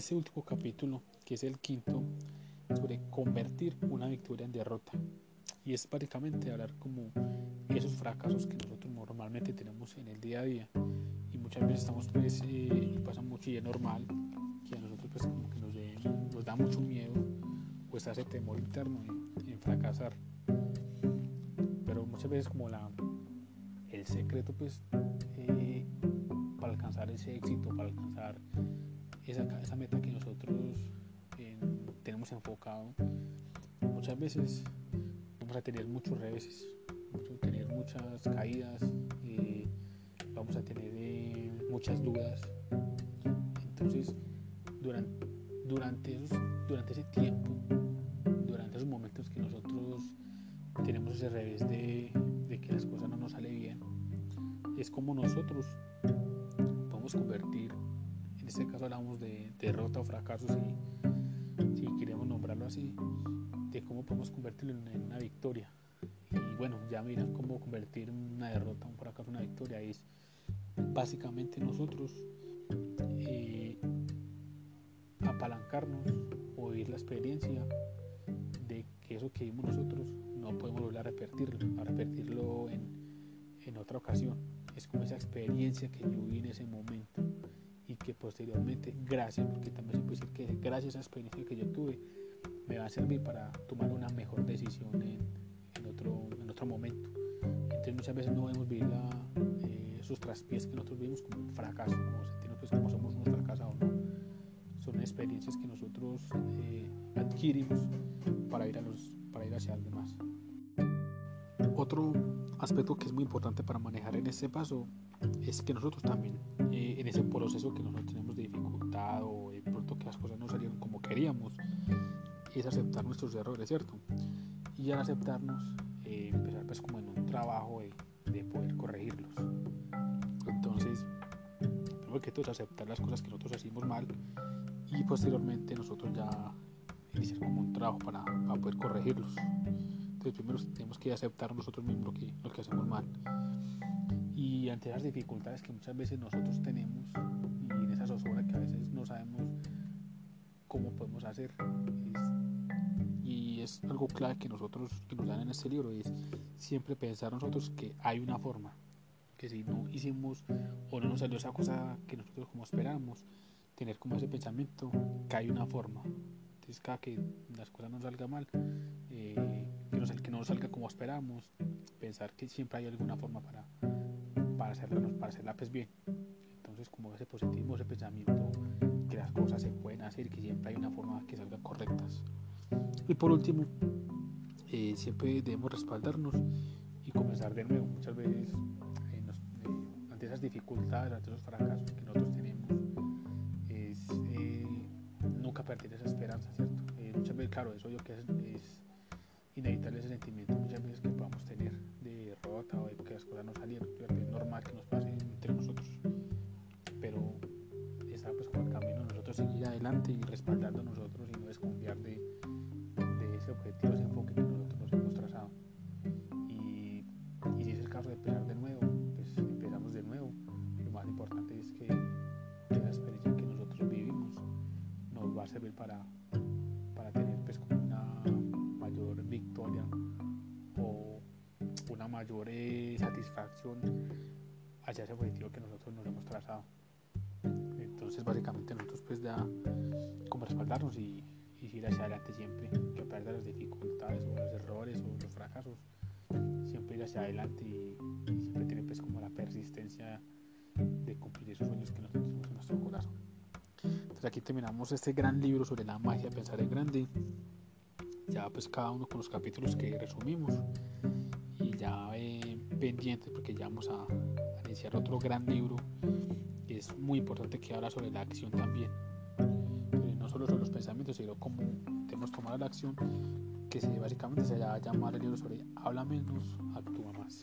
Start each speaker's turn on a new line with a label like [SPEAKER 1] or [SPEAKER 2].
[SPEAKER 1] ese último capítulo, que es el quinto, sobre convertir una victoria en derrota. Y es básicamente hablar como esos fracasos que nosotros normalmente tenemos en el día a día. Y muchas veces estamos pues, eh, y pasa mucho y es normal que a nosotros pues como que nos, nos da mucho miedo pues ese temor interno en, fracasar. Pero muchas veces como la, el secreto pues eh, para alcanzar ese éxito, para alcanzar esa, meta que nosotros tenemos enfocado, muchas veces vamos a tener muchos reveses, vamos a tener muchas caídas, eh, vamos a tener eh, muchas dudas. Entonces, durante, durante, ese tiempo, durante esos momentos que nosotros tenemos ese revés de, de que las cosas no nos salen bien, es como nosotros podemos convertir, este caso hablamos de derrota o fracasos y si queremos nombrarlo así, de cómo podemos convertirlo en una victoria. Y bueno, ya miran cómo convertir una derrota, un fracaso en una victoria. Es básicamente nosotros eh, apalancarnos o vivir la experiencia de que eso que vimos nosotros no podemos volver a repetirlo, a repetirlo en, en otra ocasión. Es como esa experiencia que yo viví en ese momento y que posteriormente, gracias, porque también se puede decir que gracias a esa experiencia que yo tuve, me va a servir para tomar una mejor decisión en, otro, en otro momento. Entonces muchas veces no debemos vivir la, eh, esos traspiés que nosotros vivimos como un fracaso, como sentirnos pues como somos unos fracasados, ¿no? Son experiencias que nosotros eh, adquirimos para ir, a los, para ir hacia algo más. Otro aspecto que es muy importante para manejar en este paso es que nosotros también, eh, en ese proceso que nosotros tenemos de dificultad o de pronto que las cosas no salieron como queríamos, es aceptar nuestros errores, ¿cierto? Y al aceptarnos, eh, empezar pues como en un trabajo de, de, poder corregirlos. Entonces, primero que todo es aceptar las cosas que nosotros hacemos mal y posteriormente nosotros ya iniciar como un trabajo para poder corregirlos. Entonces primero tenemos que aceptar nosotros mismos lo que, hacemos mal. Y ante esas dificultades que muchas veces nosotros tenemos y en esa zozobra que a veces no sabemos cómo podemos hacer, y es algo clave que nosotros, que nos dan en este libro, es siempre pensar nosotros que hay una forma, que si no hicimos o no nos salió esa cosa que nosotros como esperamos, tener como ese pensamiento que hay una forma. Entonces cada que las cosas no salgan mal, eh, que, no, que no salga como esperamos, pensar que siempre hay alguna forma para, para, hacerla, para hacerla pues bien. Entonces como ese positivo, ese pensamiento, que las cosas se pueden hacer, que siempre hay una forma que salgan correctas. Y por último, eh, siempre debemos respaldarnos y comenzar de nuevo. Muchas veces, eh, nos, eh, ante esas dificultades, ante esos fracasos que nosotros tenemos, es nunca perder esa esperanza, ¿cierto? muchas veces, claro, eso yo que es, es, inevitable ese sentimiento, muchas veces que podamos tener de derrota o de que las cosas no salieron. Es normal que nos pase entre nosotros, pero está pues como el camino nosotros seguir adelante y respaldando nosotros y no desconfiar de objetivo, ese enfoque que nosotros nos hemos trazado. Y, y, si es el caso de mayor eh, satisfacción hacia ese objetivo que nosotros nos hemos trazado. Entonces básicamente nosotros pues da como respaldarnos y y hacia adelante siempre, que de las dificultades o los errores o los fracasos, siempre ir hacia adelante y, siempre tener pues como la persistencia de cumplir esos sueños que nosotros tenemos en nuestro corazón. Entonces aquí terminamos este gran libro sobre la magia pensar en grande, ya pues cada uno con los capítulos que resumimos ya eh, pendientes porque ya vamos a, a iniciar otro gran libro que es muy importante que habla sobre la acción también solo sobre los pensamientos, sino cómo debemos tomar la acción, que básicamente se llama el libro sobre habla menos, actúa más.